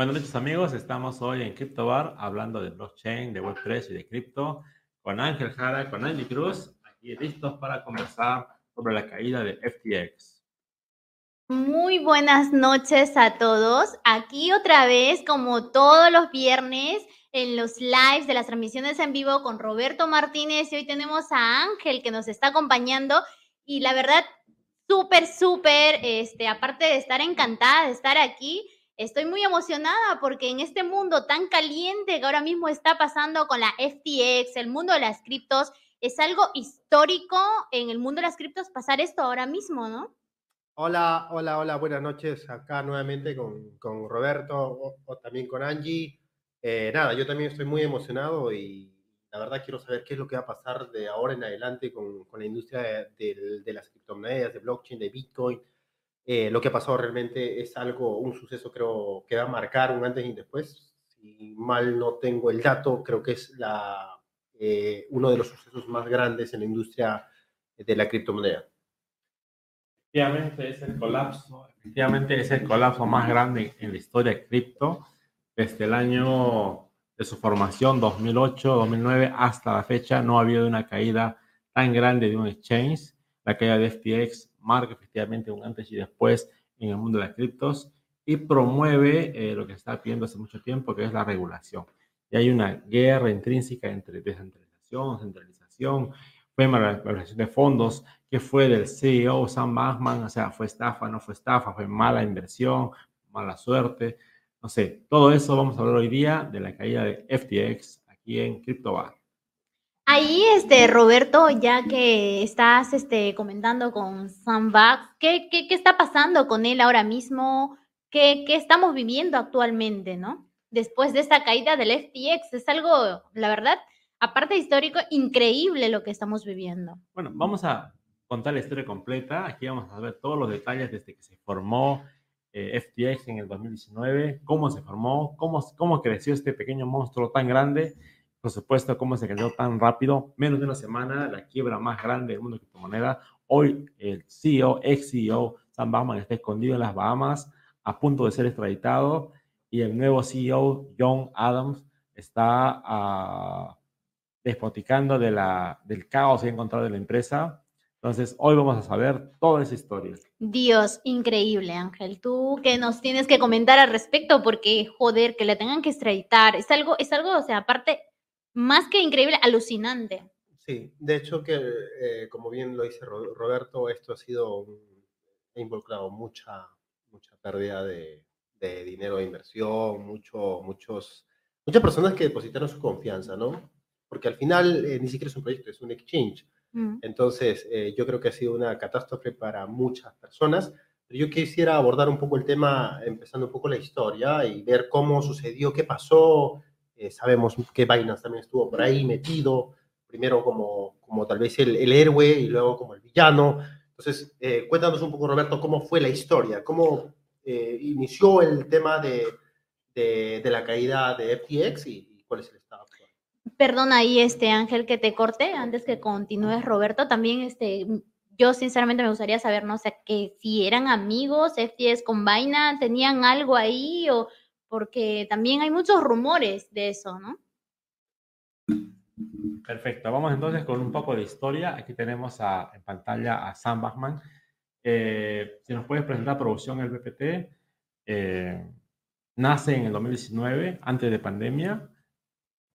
Buenas noches amigos, estamos hoy en CryptoBar hablando de blockchain, de Web3 y de cripto con Ángel Jara, con Andy Cruz, aquí listos para conversar sobre la caída de FTX. Muy buenas noches a todos. Aquí otra vez, como todos los viernes, en los lives de las transmisiones en vivo con Roberto Martínez y hoy tenemos a Ángel que nos está acompañando y la verdad, súper, súper, este, aparte de estar encantada de estar aquí, Estoy muy emocionada porque en este mundo tan caliente que ahora mismo está pasando con la FTX, el mundo de las criptos, es algo histórico en el mundo de las criptos pasar esto ahora mismo, ¿no? Hola, hola, hola, buenas noches acá nuevamente con, con Roberto o, también con Angie. Eh, nada, yo también estoy muy emocionado y la verdad quiero saber qué es lo que va a pasar de ahora en adelante con, con la industria de, de las criptomonedas, de blockchain, de Bitcoin eh, lo que ha pasado realmente es algo, un suceso creo que va a marcar un antes y después. Si mal no tengo el dato, creo que es la, eh, uno de los sucesos más grandes en la industria de la criptomoneda. Efectivamente es el colapso, efectivamente es el colapso más grande en la historia de cripto desde el año de su formación 2008-2009 hasta la fecha no ha habido una caída tan grande de un exchange. La caída de FTX marca efectivamente un antes y después en el mundo de las criptos y promueve eh, lo que se está pidiendo hace mucho tiempo, que es la regulación. Y hay una guerra intrínseca entre descentralización, centralización, fue regulación de fondos, que fue del CEO Sam Bankman, o sea, fue estafa, no fue estafa, fue mala inversión, mala suerte, no sé, todo eso vamos a hablar hoy día de la caída de FTX aquí en CryptoBar. Ahí, este, Roberto, ya que estás este, comentando con Sam ¿qué, ¿qué, qué, está pasando con él ahora mismo? ¿Qué, ¿Qué, estamos viviendo actualmente, no? Después de esta caída del FTX, es algo, la verdad, aparte histórico, increíble lo que estamos viviendo. Bueno, vamos a contar la historia completa. Aquí vamos a ver todos los detalles desde que se formó eh, FTX en el 2019, cómo se formó, cómo, cómo creció este pequeño monstruo tan grande por supuesto, cómo se cayó tan rápido. Menos de una semana, la quiebra más grande del mundo de criptomonedas. Hoy el CEO, ex CEO, Sam Bankman, está escondido en las Bahamas, a punto de ser extraditado. Y el nuevo CEO, John Adams, está uh, despoticando de la, del caos que ha encontrado en la empresa. Entonces, hoy vamos a saber toda esa historia. Dios, increíble, Ángel. Tú que nos tienes que comentar al respecto, porque, joder, que le tengan que extraditar, es algo, es algo, o sea, aparte, más que increíble, alucinante. Sí, de hecho que, eh, como bien lo dice Roberto, esto ha sido, ha involucrado mucha, mucha pérdida de, dinero de inversión, mucho, muchos, muchas personas que depositaron su confianza, ¿no? Porque al final eh, ni siquiera es un proyecto, es un exchange. Mm. Entonces, eh, yo creo que ha sido una catástrofe para muchas personas. Pero yo quisiera abordar un poco el tema, empezando un poco la historia y ver cómo sucedió, qué pasó, eh, sabemos que Binance también estuvo por ahí metido, primero como, como tal vez el, el héroe y luego como el villano. Entonces, eh, cuéntanos un poco, Roberto, cómo fue la historia, cómo eh, inició el tema de, de, la caída de FTX y, cuál es el estado actual. Perdona ahí, este Ángel, que te corte antes que continúes, Roberto. También, este, yo sinceramente me gustaría saber, no sé, que si eran amigos, FTX con Binance, tenían algo ahí o porque también hay muchos rumores de eso, ¿no? Perfecto, vamos entonces con un poco de historia. Aquí tenemos a, en pantalla a Sam Bachman. Eh, si nos puedes presentar producción el BPT, eh, nace en el 2019, antes de pandemia,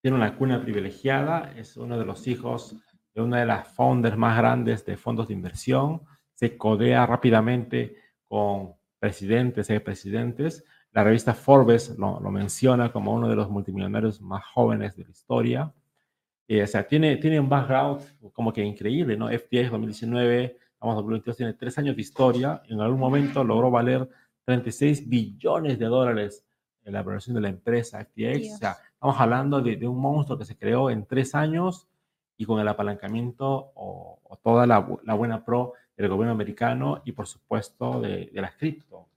tiene una cuna privilegiada, es uno de los hijos de una de las founders más grandes de fondos de inversión, se codea rápidamente con presidentes y presidentes, la revista Forbes lo, menciona como uno de los multimillonarios más jóvenes de la historia. Eh, o sea, tiene, tiene un background como que increíble, ¿no? FTX 2019, vamos a 2022, tiene tres años de historia. En algún momento logró valer 36 billones de dólares en la evaluación de la empresa FTX. O sea, estamos hablando de, un monstruo que se creó en tres años y con el apalancamiento o, toda la, buena pro del gobierno americano y por supuesto de, de las cripto.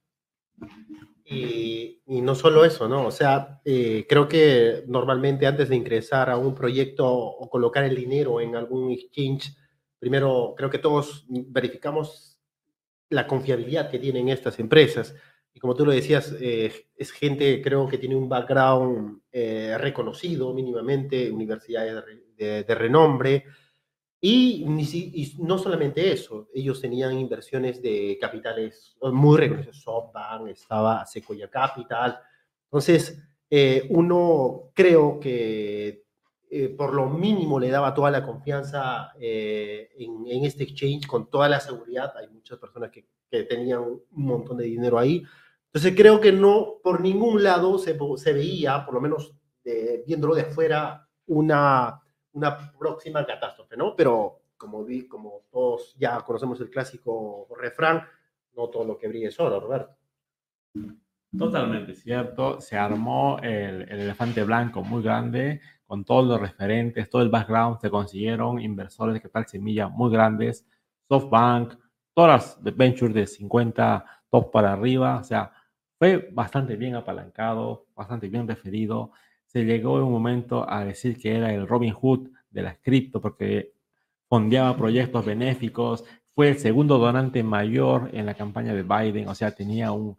Y, no solo eso, ¿no? O sea, eh, creo que normalmente antes de ingresar a un proyecto o colocar el dinero en algún exchange, primero creo que todos verificamos la confiabilidad que tienen estas empresas. y como tú lo decías, eh, es gente, creo que tiene un background eh, reconocido mínimamente, universidades de, de, renombre, y, y, no solamente eso, ellos tenían inversiones de capitales muy reconocidos, SoftBank, estaba Sequoia Capital, entonces eh, uno creo que eh, por lo mínimo le daba toda la confianza eh, en, este exchange con toda la seguridad. Hay muchas personas que, que, tenían un montón de dinero ahí. Entonces creo que no por ningún lado se, se veía, por lo menos viéndolo de fuera, una, una próxima catástrofe, ¿no? Pero como, vi, como todos ya conocemos el clásico refrán, no todo lo que brille es oro, Roberto. Totalmente cierto. Se armó el, el, elefante blanco muy grande con todos los referentes, todo el background. Se consiguieron inversores de capital semilla muy grandes, SoftBank, todas las ventures de 50 top para arriba. O sea, fue bastante bien apalancado, bastante bien referido. Se llegó en un momento a decir que era el Robin Hood de las cripto porque fondeaba proyectos benéficos. Fue el segundo donante mayor en la campaña de Biden, o sea, tenía un,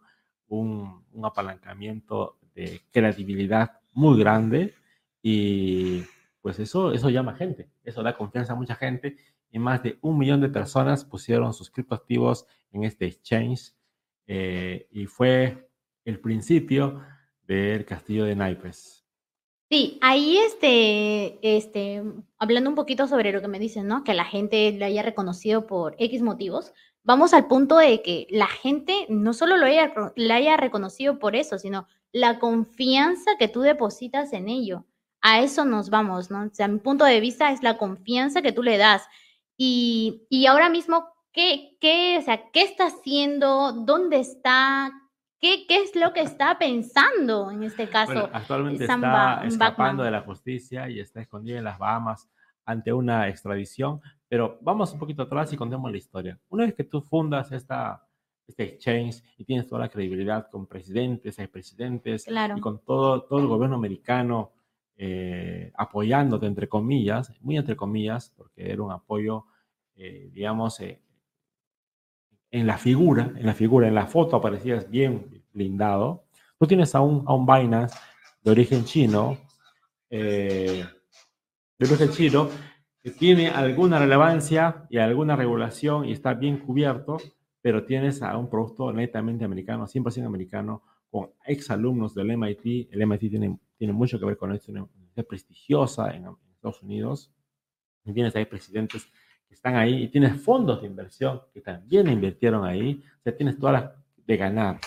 un, apalancamiento de credibilidad muy grande y pues eso, eso llama gente, eso da confianza a mucha gente y más de un millón de personas pusieron sus criptoactivos en este exchange eh, y fue el principio del castillo de naipes. Sí, ahí este, este, hablando un poquito sobre lo que me dicen, ¿no? Que la gente lo haya reconocido por X motivos vamos al punto de que la gente no solo lo haya, la haya reconocido por eso, sino la confianza que tú depositas en ello. A eso nos vamos, ¿no? O sea, mi punto de vista es la confianza que tú le das. Y, y ahora mismo, ¿qué, qué, o sea, ¿qué está haciendo? ¿Dónde está? ¿Qué, ¿Qué, es lo que está pensando en este caso? actualmente está escapando de la justicia y está escondido en las Bahamas ante una extradición, pero vamos un poquito atrás y contemos la historia. Una vez que tú fundas esta, este exchange y tienes toda la credibilidad con presidentes, expresidentes y con todo, todo el gobierno americano eh, apoyándote, entre comillas, muy entre comillas, porque era un apoyo, eh, digamos, eh, en la figura, en la figura, en la foto aparecías bien blindado. Tú tienes a un, a un Binance de origen chino, de origen chino, que tiene alguna relevancia y alguna regulación y está bien cubierto, pero tienes a un producto netamente americano, 100% americano, con exalumnos del MIT. El MIT tiene, tiene mucho que ver con esto, es prestigiosa en, Estados Unidos. Y tienes ahí presidentes que están ahí y tienes fondos de inversión que también invirtieron ahí. O sea, tienes todas las de ganar.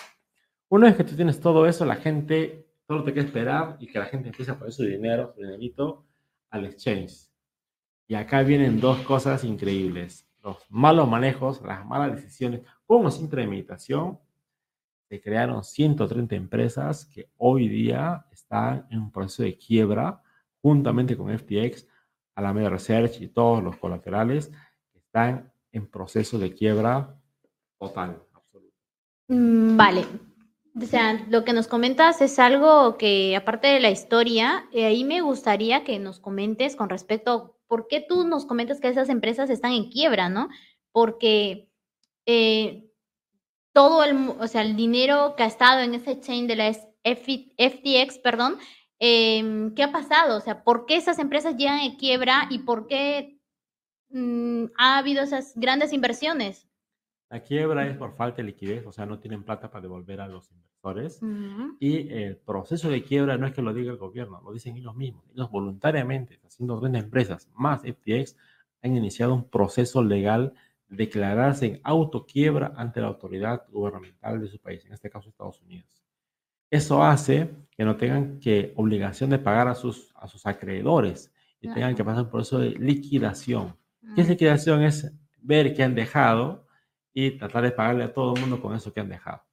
Una vez que tú tienes todo eso, la gente solo te queda esperar y que la gente empiece a poner su dinero, su dinerito al exchange y acá vienen dos cosas increíbles. Los malos manejos, las malas decisiones, como sin premeditación, se crearon 130 empresas que hoy día están en un proceso de quiebra, juntamente con FTX, Alameda Research y todos los colaterales, están en proceso de quiebra total, absoluto. Mm, vale. O sea, lo que nos comentas es algo que, aparte de la historia, eh, ahí me gustaría que nos comentes con respecto ¿por qué tú nos comentas que esas empresas están en quiebra, no? Porque eh, todo el, o sea, el dinero estado en ese chain de la FTX, perdón, em, ¿qué ha pasado? O sea, ¿por qué esas empresas llegan en quiebra y por qué mm, ha habido esas grandes inversiones? La quiebra es por falta de liquidez, o sea, no tienen plata para devolver a los inversores. Y el proceso de quiebra no es que lo diga el gobierno, lo dicen ellos mismos. Ellos voluntariamente, haciendo grandes empresas más FTX, han iniciado un proceso legal de declararse en autoquiebra ante la autoridad gubernamental de su país, en este caso Estados Unidos. Eso hace que no tengan que obligación de pagar a sus, a sus acreedores y tengan que pasar por eso de liquidación. ¿Qué es liquidación? Es ver qué han dejado y tratar de pagarle a todo el mundo con eso que han dejado.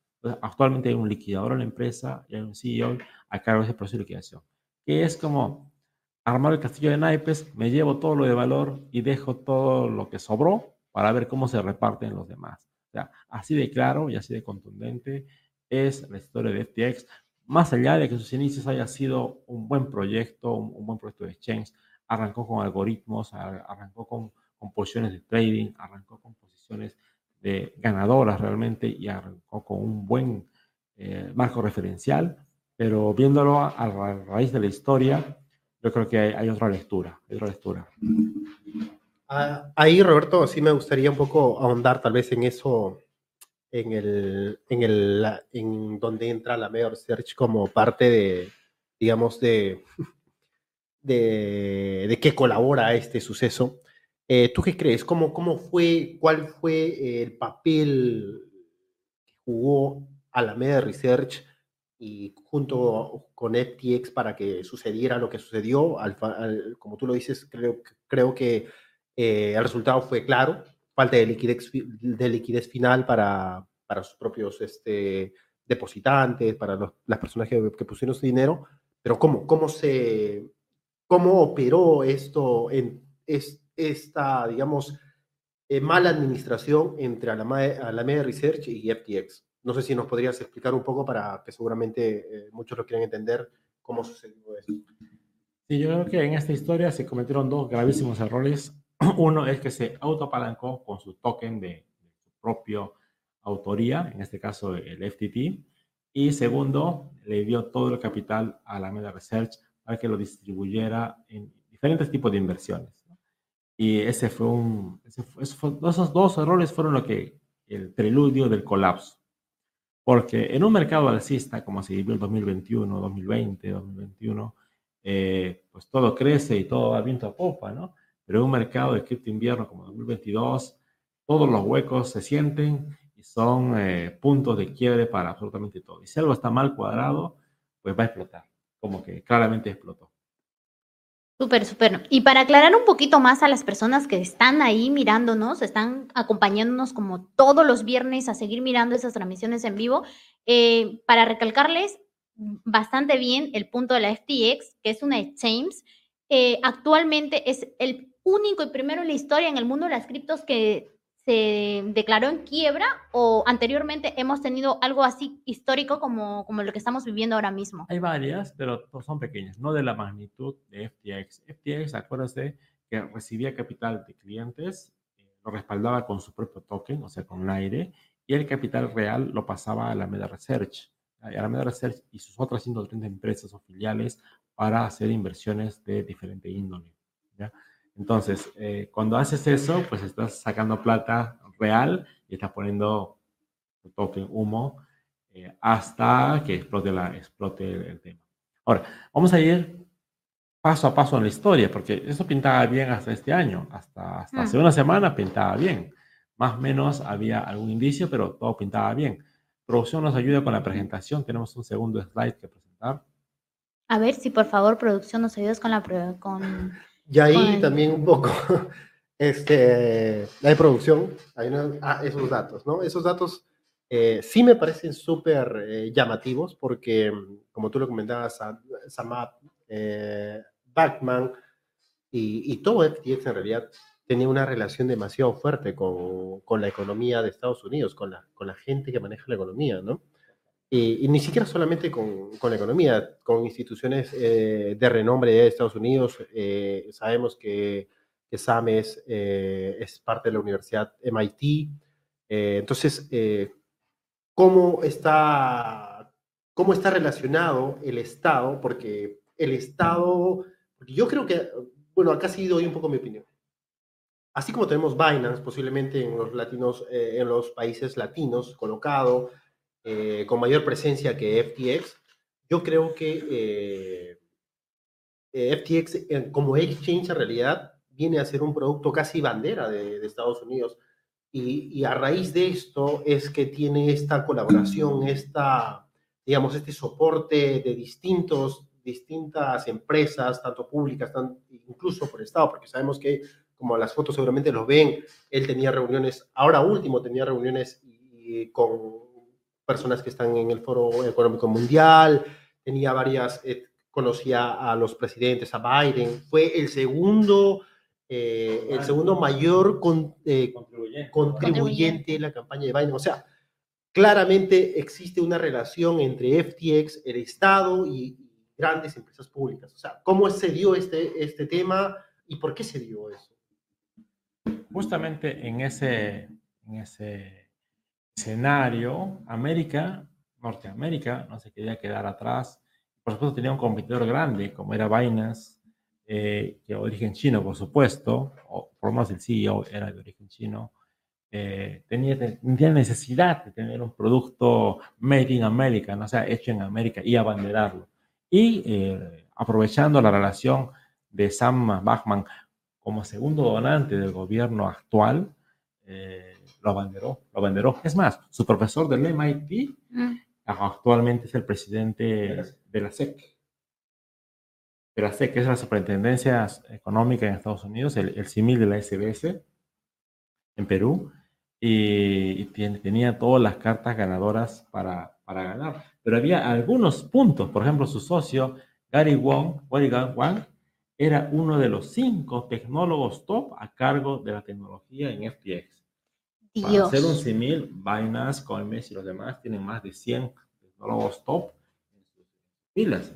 actualmente hay un liquidador en la empresa y hay un CEO a cargo de ese proceso de liquidación, que es como armar el castillo de naipes, me llevo todo lo de valor y dejo todo lo que sobró para ver cómo se reparten los demás. O sea, así de claro y así de contundente es la historia de FTX, más allá de que sus inicios haya sido un buen proyecto, un, buen proyecto de exchange, arrancó con algoritmos, arrancó con, con posiciones de trading, arrancó con posiciones de ganadoras realmente y arrancó con un buen eh, marco referencial, pero viéndolo a, raíz de la historia, yo creo que hay, otra lectura, otra lectura. Ah, ahí, Roberto, sí me gustaría un poco ahondar tal vez en eso, en el, en el, en donde entra la Mayor Search como parte de, digamos, de, de, de qué colabora este suceso. Eh, ¿Tú qué crees? ¿Cómo, ¿Cómo fue, cuál fue el papel que jugó Alameda Research y junto con FTX para que sucediera lo que sucedió? como tú lo dices, creo, creo que eh, el resultado fue claro, falta de liquidez, de liquidez final para, para sus propios este, depositantes, para las personas que, que pusieron su dinero, pero ¿cómo, cómo se cómo operó esto en esta, digamos, eh, mala administración entre Alameda Research y FTX. No sé si nos podrías explicar un poco para que seguramente eh, muchos lo quieran entender cómo sucedió eso. Sí, yo creo que en esta historia se cometieron dos gravísimos errores. Uno es que se autoapalancó con su token de, su propia autoría, en este caso el FTT. Y segundo, le dio todo el capital a Alameda Research que lo distribuyera en diferentes tipos de inversiones. Y ese fue un, esos dos errores fueron lo que, el preludio del colapso. Porque en un mercado alcista, como se vivió el 2021, 2020, 2021, pues todo crece y todo va viento a popa, ¿no? Pero en un mercado de cripto invierno como 2022, todos los huecos se sienten y son eh, puntos de quiebre para absolutamente todo. Y si algo está mal cuadrado, pues va a explotar como que claramente explotó. Súper, súper. Y para aclarar un poquito más a las personas que están ahí mirándonos, están acompañándonos como todos los viernes a seguir mirando esas transmisiones en vivo, eh, para recalcarles bastante bien el punto de la FTX, que es una exchange, eh, actualmente es el único y primero en la historia en el mundo de las criptos que se declaró en quiebra o anteriormente hemos tenido algo así histórico como, como lo que estamos viviendo ahora mismo? Hay varias, pero son pequeñas, no de la magnitud de FTX. FTX, acuérdate que recibía capital de clientes, eh, lo respaldaba con su propio token, o sea, con aire, y el capital real lo pasaba a la Meda Research. A la Meda Research y sus otras 130 empresas o filiales para hacer inversiones de diferente índole. ¿ya? Entonces, eh, cuando haces eso, pues estás sacando plata real y estás poniendo token humo eh, hasta que explote, la, explote el, tema. Ahora, vamos a ir paso a paso en la historia, porque eso pintaba bien hasta este año, hasta, hasta hace mm. una semana pintaba bien. Más o menos había algún indicio, pero todo pintaba bien. Producción nos ayuda con la presentación. Tenemos un segundo slide que presentar. A ver si por favor, producción, nos ayudas con la con y ahí también un poco, este, la de producción, hay ah, esos datos, ¿no? Esos datos eh, sí me parecen súper eh, llamativos porque, como tú lo comentabas, Samap, eh, Backman y, y, todo FTX en realidad tenía una relación demasiado fuerte con, con, la economía de Estados Unidos, con la, con la gente que maneja la economía, ¿no? Y, ni siquiera solamente con, con, la economía, con instituciones eh, de renombre de Estados Unidos. Eh, sabemos que, que SAMES eh, es parte de la Universidad MIT. entonces, ¿cómo, está, ¿cómo está relacionado el Estado? Porque el Estado, yo creo que, bueno, acá sí doy un poco mi opinión. Así como tenemos Binance, posiblemente en los, latinos, en los países latinos, colocado, eh, con mayor presencia que FTX. Yo creo que eh, FTX como exchange en realidad viene a ser un producto casi bandera de, Estados Unidos. Y, a raíz de esto es que tiene esta colaboración, esta, digamos, este soporte de distintos, distintas empresas, tanto públicas, tanto, incluso por Estado, porque sabemos que, como las fotos seguramente los ven, él tenía reuniones, ahora último tenía reuniones con personas que están en el Foro Económico Mundial, tenía varias, eh, conocía a los presidentes, a Biden, fue el segundo, eh, el segundo mayor eh, contribuyente. en la campaña de Biden. O sea, claramente existe una relación entre FTX, el Estado y grandes empresas públicas. O sea, ¿cómo se dio este, este tema y por qué se dio eso? Justamente en ese, en ese escenario, América Norteamérica no se quería quedar atrás. Por supuesto, tenía un competidor grande, como era Binance, eh, de origen chino, por supuesto, o por lo el CEO era de origen chino. Eh, tenía, tenía, necesidad de tener un producto made in America, no sea, hecho en América y abanderarlo. Y eh, aprovechando la relación de Sam Bachman como segundo donante del gobierno actual, eh, lo abanderó, lo abanderó. Es más, su profesor del MIT mm. actualmente es el presidente de la SEC. De la SEC, que es la Superintendencia Económica en Estados Unidos, el, el simil de la SBS en Perú, y, tenía todas las cartas ganadoras para, para ganar. Pero había algunos puntos, por ejemplo, su socio, Gary Wong, Wang, era uno de los cinco tecnólogos top a cargo de la tecnología en FTX. Para hacer un simil, Binance, Coinbase y los demás tienen más de 100 tecnólogos top en sus filas.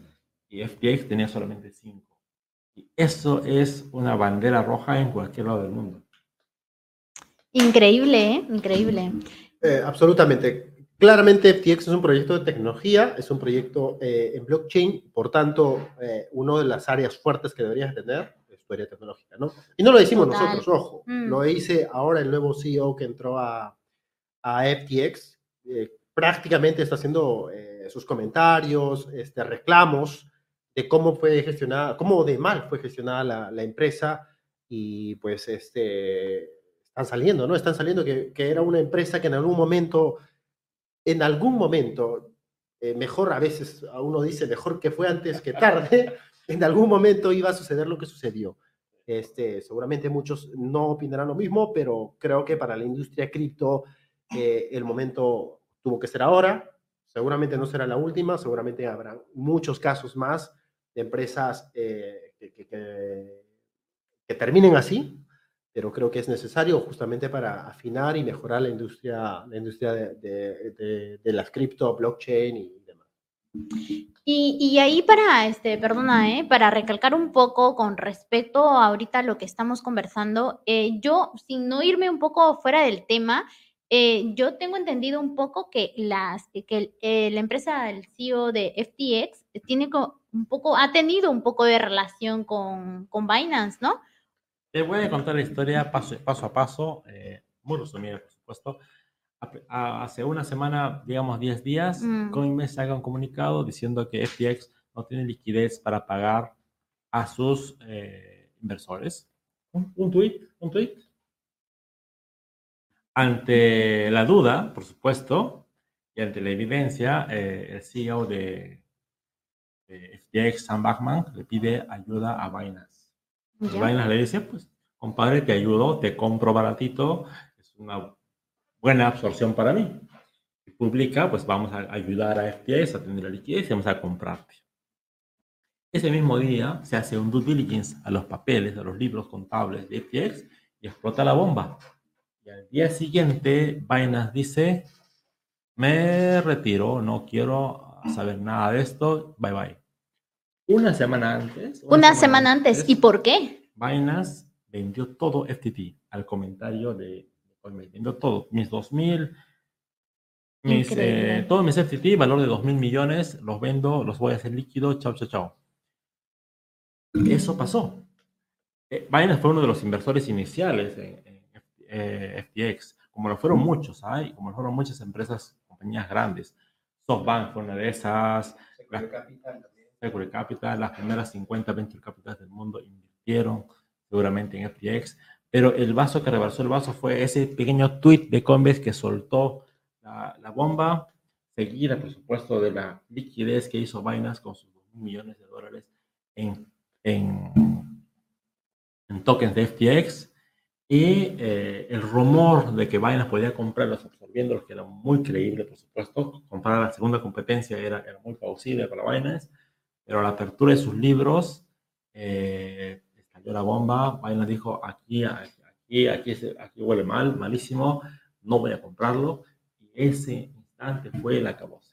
Y FTX tenía solamente 5. Y eso es una bandera roja en cualquier lado del mundo. Increíble, ¿eh? Increíble. Eh, absolutamente. Claramente FTX es un proyecto de tecnología, es un proyecto eh, en blockchain, por tanto, eh, una de las áreas fuertes que deberías tener tecnológica, ¿no? Y no lo decimos nosotros, ojo, mm. lo dice ahora el nuevo CEO que entró a, a FTX, eh, prácticamente está haciendo sus comentarios, este, reclamos de cómo fue gestionada, cómo de mal fue gestionada la, la empresa y pues este, están saliendo, ¿no? Están saliendo que, que era una empresa que en algún momento en algún momento, eh, mejor a veces a uno dice mejor que fue antes que tarde, en algún momento iba a suceder lo que sucedió. Este, seguramente muchos no opinarán lo mismo, pero creo que para la industria cripto eh, el momento tuvo que ser ahora. Seguramente no será la última, seguramente habrá muchos casos más de empresas eh, que terminen así, pero creo que es necesario justamente para afinar y mejorar la industria, la industria de, de, las cripto, blockchain y. Y, ahí para, este, perdona, ¿eh? para recalcar un poco con respecto a ahorita lo que estamos conversando, eh, yo, sin no irme un poco fuera del tema, eh, yo tengo entendido un poco que, las, que la empresa, el CEO de FTX, tiene un poco, ha tenido un poco de relación con, con Binance, ¿no? Te voy a contar la historia paso, a paso, eh, muy resumida, por supuesto. Hace una semana, digamos 10 días, mm. Coinbase haga un comunicado diciendo que FTX no tiene liquidez para pagar a sus eh, inversores. Un, un tweet, un tweet. Ante la duda, por supuesto, y ante la evidencia, eh, el CEO de, de FTX, Sam Bachman, le pide ayuda a Binance Binance le dice, pues, compadre, te ayudo, te compro baratito, es una buena absorción para mí. Y publica, pues vamos a ayudar a FTX a tener la liquidez y vamos a comprarte. Ese mismo día se hace un due diligence a los papeles, a los libros contables de FTX y explota la bomba. Y al día siguiente, Binance dice, me retiro, no quiero saber nada de esto, bye bye. Una semana antes. Una, semana, antes. ¿Y por qué? Binance vendió todo FTT al comentario de Vendió todo. Mis 2000, mis, eh, todos mis FTT, valor de 2 mil millones, los vendo, los voy a hacer líquido, chao, chao, chao. Eso pasó. Eh, Binance fue uno de los inversores iniciales en, FTX, eh, como lo fueron muchos, ¿sabes? como lo fueron muchas empresas, compañías grandes. SoftBank fue una de esas. Security Capital, las primeras 50 venture capitales del mundo invirtieron seguramente en FTX, pero el vaso que rebalsó el vaso fue ese pequeño tweet de Coinbase que soltó la, la bomba, seguida, por supuesto, de la liquidez que hizo Binance con sus millones de dólares en, en, en tokens de FTX y eh, el rumor de que Binance podía comprarlos absorbiéndolos, que era muy creíble, por supuesto, comprar la segunda competencia era, era muy plausible para Binance. Pero la apertura de sus libros eh, estalló la bomba. Binance dijo, aquí, aquí, aquí, aquí huele mal, malísimo, no voy a comprarlo. Y ese instante fue el acabose.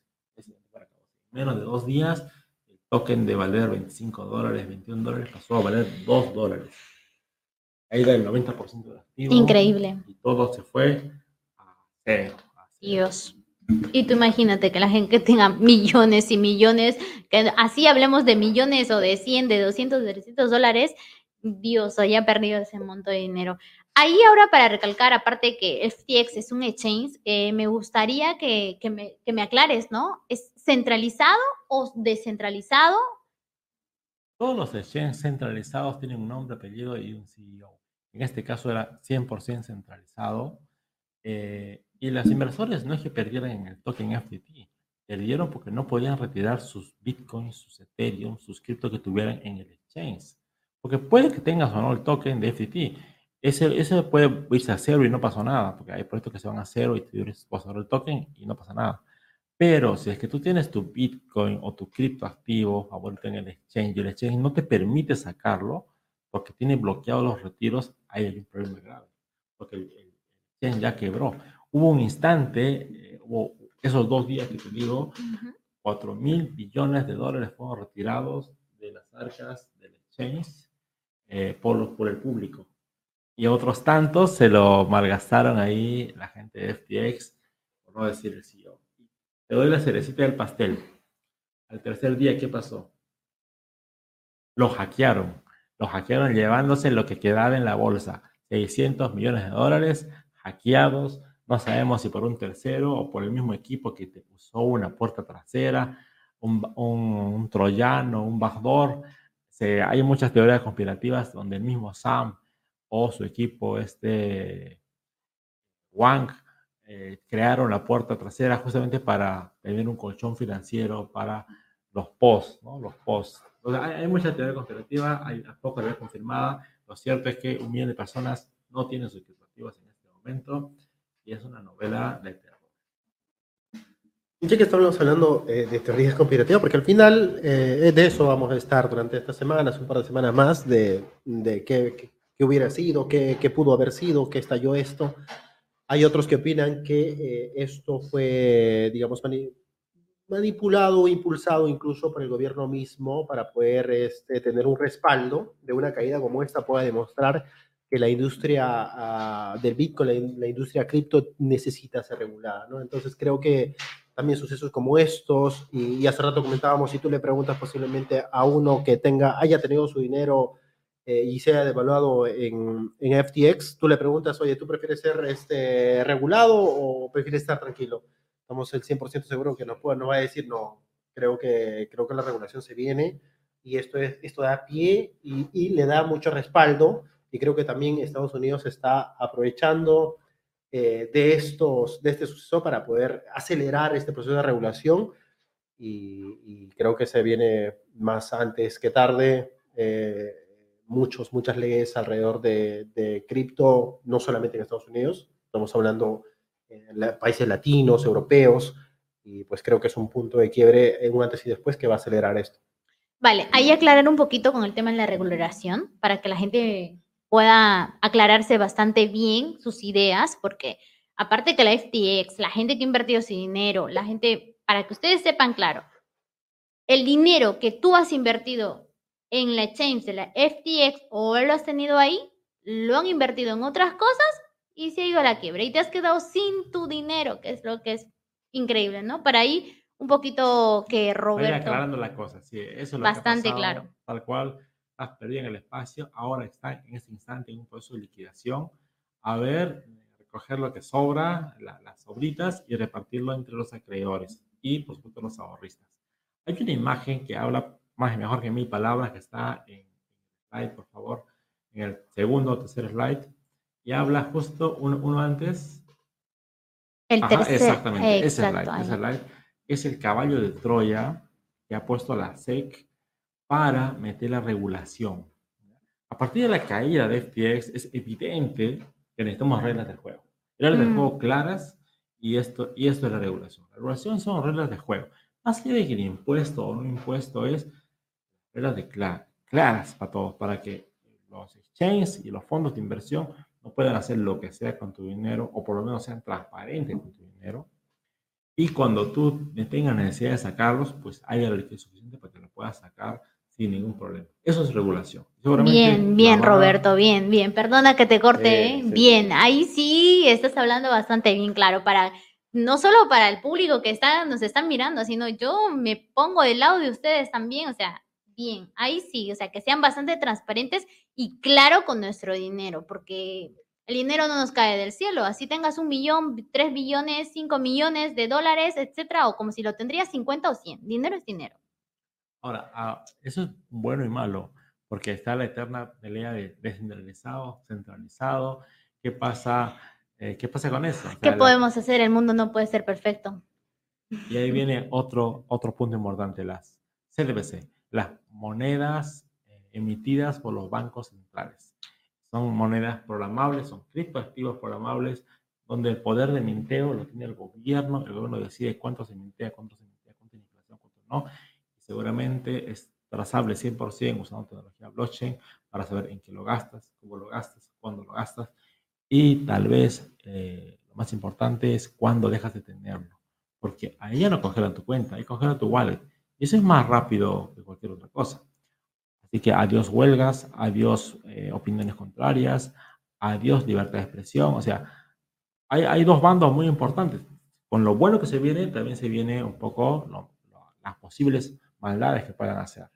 Menos de dos días, el token de valer 25 dólares, 21 dólares, pasó a valer 2 dólares. Ahí da el 90% de activos. Increíble. Y todo se fue a cero. Dios. Y tú imagínate que la gente tenga millones y millones, que así hablemos de millones o de 100, de 200, de 300 dólares, Dios, haya perdido ese monto de dinero. Ahí ahora para recalcar, aparte que FTX es un exchange, eh, me gustaría que, me, que me aclares, ¿no? ¿Es centralizado o descentralizado? Todos los exchanges centralizados tienen un nombre, apellido y un CEO. En este caso era 100% centralizado. Eh, y los inversores no es que perdieran en el token FTT, perdieron porque no podían retirar sus bitcoins, sus ethereum, sus criptos que tuvieran en el exchange. Porque puede que tengas o no el token de FTT, ese, ese puede irse a cero y no pasó nada, porque hay proyectos que se van a cero y tú puedes el token y no pasa nada. Pero si es que tú tienes tu Bitcoin o tu cripto activo a vuelta en el exchange y el exchange no te permite sacarlo porque tiene bloqueados los retiros, ahí hay un problema grave. Porque el, exchange ya quebró. Hubo un instante, eh, hubo esos dos días que te digo, 4 mil billones de dólares fueron retirados de las arcas del exchange eh, por, por el público y otros tantos se lo malgastaron ahí la gente de FTX, por no decir el CEO. Te doy la cerecita del pastel. Al tercer día, ¿qué pasó? Lo hackearon. Lo hackearon llevándose lo que quedaba en la bolsa. 600 millones de dólares hackeados. No sabemos si por un tercero o por el mismo equipo que te puso una puerta trasera, un, un, troyano, un backdoor. Se, hay muchas teorías conspirativas donde el mismo Sam o su equipo, este Wang, eh, crearon la puerta trasera justamente para tener un colchón financiero para los posts, ¿no? Los posts. hay, mucha teoría conspirativa, hay poco teoría confirmada. Lo cierto es que un millón de personas no tienen sus expectativas en este momento y es una novela de terror. Ya que estamos hablando eh, de teorías conspirativas, porque al final eh, de eso vamos a estar durante estas semanas, un par de semanas más, de, de qué, qué hubiera sido, qué, qué, pudo haber sido, qué estalló esto. Hay otros que opinan que eh, esto fue, digamos, manipulado o impulsado incluso por el gobierno mismo para poder este, tener un respaldo de una caída como esta, pueda demostrar que la industria ah, del Bitcoin, la, industria cripto necesita ser regulada, ¿no? Entonces creo que también sucesos como estos, y, y, hace rato comentábamos, si tú le preguntas posiblemente a uno que tenga, haya tenido su dinero eh, y sea devaluado en, en, FTX, tú le preguntas, oye, ¿tú prefieres ser este, regulado o prefieres estar tranquilo? Estamos el 100% seguro que no, puede, va a decir, no, creo que, creo que la regulación se viene y esto, es, esto da pie y, y le da mucho respaldo y creo que también Estados Unidos está aprovechando eh, de, estos, de este suceso para poder acelerar este proceso de regulación y, creo que se viene más antes que tarde. Eh, muchos, muchas leyes alrededor de, cripto, no solamente en Estados Unidos, estamos hablando en países latinos, europeos, y pues creo que es un punto de quiebre en un antes y después que va a acelerar esto. Vale, ahí aclarar un poquito con el tema de la regulación, para que la gente pueda aclararse bastante bien sus ideas, porque aparte que la FTX, la gente que ha invertido su dinero, la gente, para que ustedes sepan claro, el dinero que tú has invertido en la exchange de la FTX o lo has tenido ahí, lo han invertido en otras cosas y se ha ido a la quiebra y te has quedado sin tu dinero, que es lo que es increíble, ¿no? Para ahí un poquito que Roberto... aclarando la cosa, sí, eso es Bastante claro. Tal cual, has perdido en el espacio, ahora está en este instante en un proceso de liquidación. A ver, recoger lo que sobra, las sobritas y repartirlo entre los acreedores y, por supuesto, los ahorristas. Hay una imagen que habla más y mejor que mil palabras que está en, slide, por favor, en el segundo o tercer slide, y habla justo uno, antes. El tercer. Exactamente, ese slide, ese slide es el caballo de Troya que ha puesto la SEC para meter la regulación. A partir de la caída de FTX es evidente que necesitamos reglas del juego. Reglas del mm. juego claras y esto, y esto es la regulación. La regulación son reglas de juego. Más allá de que el impuesto o no impuesto es reglas de claras para todos, para que los exchanges y los fondos de inversión no puedan hacer lo que sea con tu dinero o por lo menos sean transparentes con tu dinero. Y cuando tú tengas necesidad de sacarlos, pues haya la liquidez suficiente para que lo puedas sacar sin ningún problema. Eso es regulación. bien, bien, Roberto, bien, bien. Perdona que te corte, ¿eh? bien. Ahí sí estás hablando bastante bien claro para no solo para el público que está, nos están mirando, sino yo me pongo del lado de ustedes también, o sea, bien, ahí sí, o sea, que sean bastante transparentes y claro con nuestro dinero, porque el dinero no nos cae del cielo, así tengas un millón, tres billones, cinco millones de dólares, etcétera, o como si lo tendrías 50 o 100, dinero es dinero. Ahora, ah, eso es bueno y malo, porque está la eterna pelea de descentralizado, centralizado, ¿qué pasa? Eh, ¿Qué pasa con eso? ¿Qué podemos hacer? El mundo no puede ser perfecto. Y ahí viene otro, otro punto importante, las CDBC, las monedas eh, emitidas por los bancos centrales. Son monedas programables, son criptoactivos programables, donde el poder de minteo lo tiene el gobierno, el gobierno decide cuánto se mintea, cuánto se mintea, cuánto inflación, cuánto no. Seguramente es trazable 100% usando tecnología blockchain para saber en qué lo gastas, cómo lo gastas, cuándo lo gastas y tal vez eh, lo más importante es cuándo dejas de tenerlo. Porque ahí ya no congelan tu cuenta, ahí congelan tu wallet. Y eso es más rápido que cualquier otra cosa. Así que adiós huelgas, adiós eh, opiniones contrarias, adiós libertad de expresión. O sea, hay, hay, dos bandos muy importantes. Con lo bueno que se viene, también se viene un poco las posibles maldades que puedan hacer.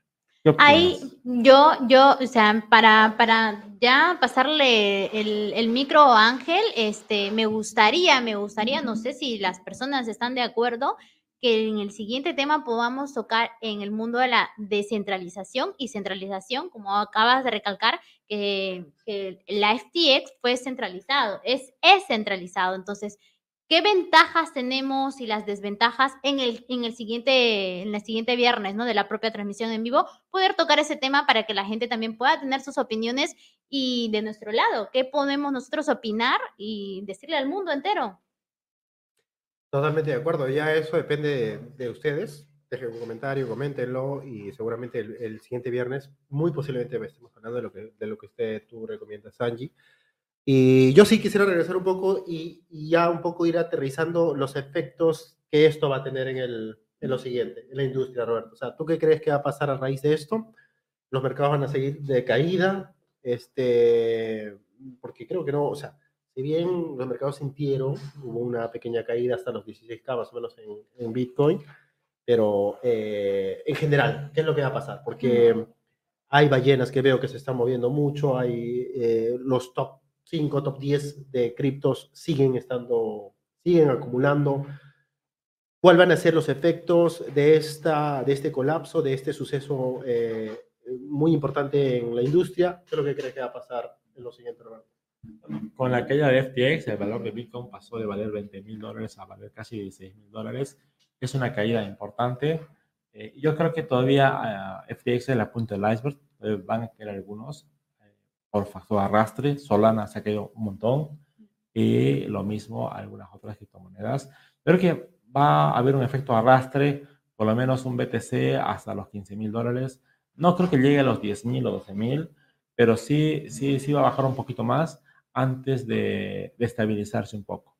Ahí yo, yo, o sea, para, para ya pasarle el, el, micro a Ángel, este, me gustaría, me gustaría, no sé si las personas están de acuerdo, que en el siguiente tema podamos tocar en el mundo de la descentralización y centralización, como acabas de recalcar, que, que la FTX fue centralizado, es, es centralizado. Entonces, ¿Qué ventajas tenemos y las desventajas en el, en el siguiente, en el siguiente viernes, ¿no? De la propia transmisión en vivo, poder tocar ese tema para que la gente también pueda tener sus opiniones y de nuestro lado, ¿qué podemos nosotros opinar y decirle al mundo entero? Totalmente de acuerdo, ya eso depende de, ustedes. Dejen un comentario, coméntenlo y seguramente el, siguiente viernes, muy posiblemente estemos hablando de lo que, de lo que usted tú recomiendas, Angie. Y yo sí quisiera regresar un poco y, ya un poco ir aterrizando los efectos que esto va a tener en, el, en lo siguiente, en la industria, Roberto. O sea, ¿tú qué crees que va a pasar a raíz de esto? Los mercados van a seguir de caída, este, porque creo que no, o sea, si bien los mercados sintieron, hubo una pequeña caída hasta los 16K más o menos en, en Bitcoin, pero eh, en general, ¿qué es lo que va a pasar? Porque hay ballenas que veo que se están moviendo mucho, hay eh, los top 5, top 10 de criptos siguen estando, siguen acumulando. ¿Cuáles van a ser los efectos de, esta, de este colapso, de este suceso eh, muy importante en la industria? ¿Qué es lo que crees que va a pasar en los siguientes Con la caída de FTX, el valor de Bitcoin pasó de valer 20 mil dólares a valer casi 16 mil dólares. Es una caída importante. Eh, yo creo que todavía eh, FTX es la punta del iceberg. van a quedar algunos por factor arrastre. Solana se ha caído un montón y lo mismo algunas otras criptomonedas. Creo que va a haber un efecto arrastre, por lo menos un BTC hasta los 15 mil dólares. No creo que llegue a los 10 mil o 12 mil, pero sí, sí, sí va a bajar un poquito más antes de, de, estabilizarse un poco.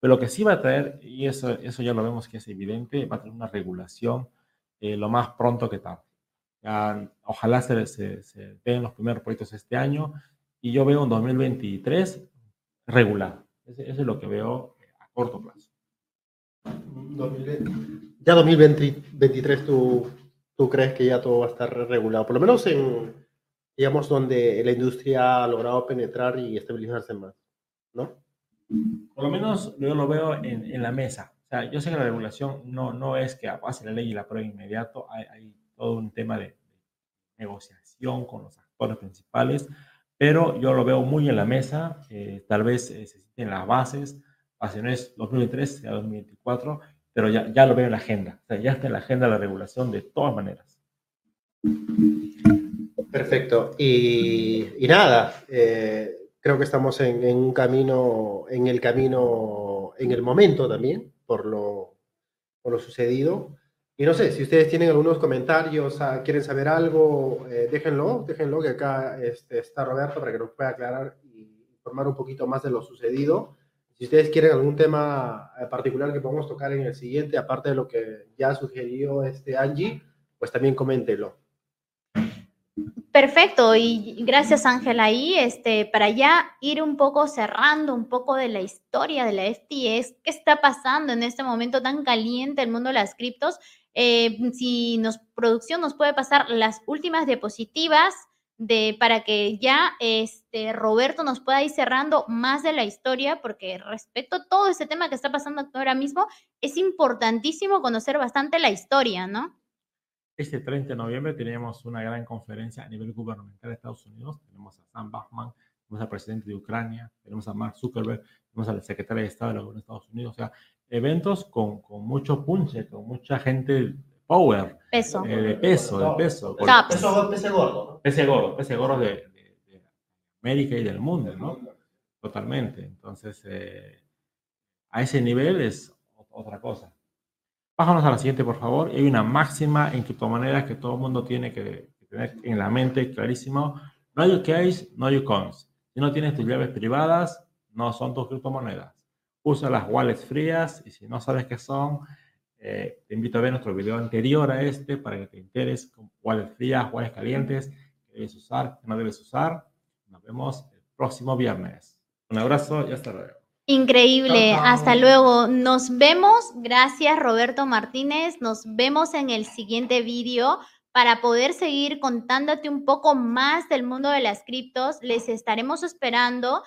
Pero lo que sí va a traer, y eso, eso ya lo vemos que es evidente, va a tener una regulación eh, lo más pronto que tarde ojalá se, se, den los primeros proyectos este año y yo veo un 2023 regular. Eso, es lo que veo a corto plazo. Ya 2023 tú, tú crees que ya todo va a estar regulado, por lo menos en, digamos, donde la industria ha logrado penetrar y estabilizarse más, ¿no? Por lo menos yo lo veo en, en la mesa. O sea, yo sé que la regulación no, no es que pase la ley y la prueba inmediato. Hay, hay todo un tema de negociación con los actores principales, pero yo lo veo muy en la mesa, eh, tal vez eh, se sienten las bases, hacia no es 2023, sea 2024, pero ya, ya lo veo en la agenda, o sea, ya está en la agenda la regulación de todas maneras. Perfecto, y, y nada, eh, creo que estamos en, en, un camino, en el camino, en el momento también, por lo, por lo sucedido. Y no sé, si ustedes tienen algunos comentarios, ah, quieren saber algo, eh, déjenlo, déjenlo, que acá este, está Roberto para que nos pueda aclarar y informar un poquito más de lo sucedido. Si ustedes quieren algún tema eh, particular que podamos tocar en el siguiente, aparte de lo que ya sugirió este Angie, pues también coméntenlo. Perfecto, y gracias Ángela ahí, este, para ya ir un poco cerrando un poco de la historia de la FTS, qué está pasando en este momento tan caliente el mundo de las criptos. Eh, si nos producción nos puede pasar las últimas diapositivas de para que ya este Roberto nos pueda ir cerrando más de la historia, porque respecto a todo ese tema que está pasando ahora mismo, es importantísimo conocer bastante la historia, ¿no? Este 30 de noviembre tenemos una gran conferencia a nivel gubernamental de Estados Unidos. Tenemos a Sam Bachman, tenemos al presidente de Ucrania, tenemos a Mark Zuckerberg, tenemos al secretario de Estado de los Estados Unidos. O sea, eventos con, con mucho punche, con mucha gente power. Peso. eh, de peso, de peso. Peso, peso gordo, ¿no? Pese gordo, pese gordo de, de- de América y del mundo, ¿no? Totalmente. Entonces, eh, a ese nivel es ot- otra cosa. Bájanos a la siguiente, por favor. Hay una máxima en criptomonedas que todo el mundo tiene que, tener en la mente, clarísimo. No you cash, no you coins. Si no tienes tus llaves privadas, no son tus criptomonedas. Usa las wallets frías y si no sabes qué son, eh, te invito a ver nuestro video anterior a este para que te enteres con wallets frías, wallets calientes, que debes usar, que no debes usar. Nos vemos el próximo viernes. Un abrazo y hasta luego. Increíble, hasta luego. Nos vemos. Gracias Roberto Martínez. Nos vemos en el siguiente vídeo para poder seguir contándote un poco más del mundo de las criptos. Les estaremos esperando.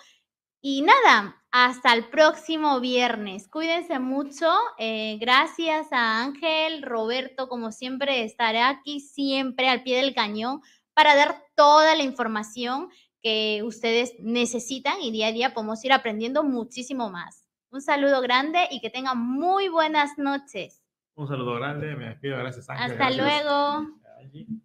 Y nada, hasta el próximo viernes. Cuídense mucho. Eh, gracias a Ángel, Roberto, como siempre, estará aquí siempre al pie del cañón para dar toda la información que ustedes necesitan y día a día podemos ir aprendiendo muchísimo más. Un saludo grande y que tengan muy buenas noches. Un saludo grande, me despido, gracias Ángel. Hasta gracias, luego.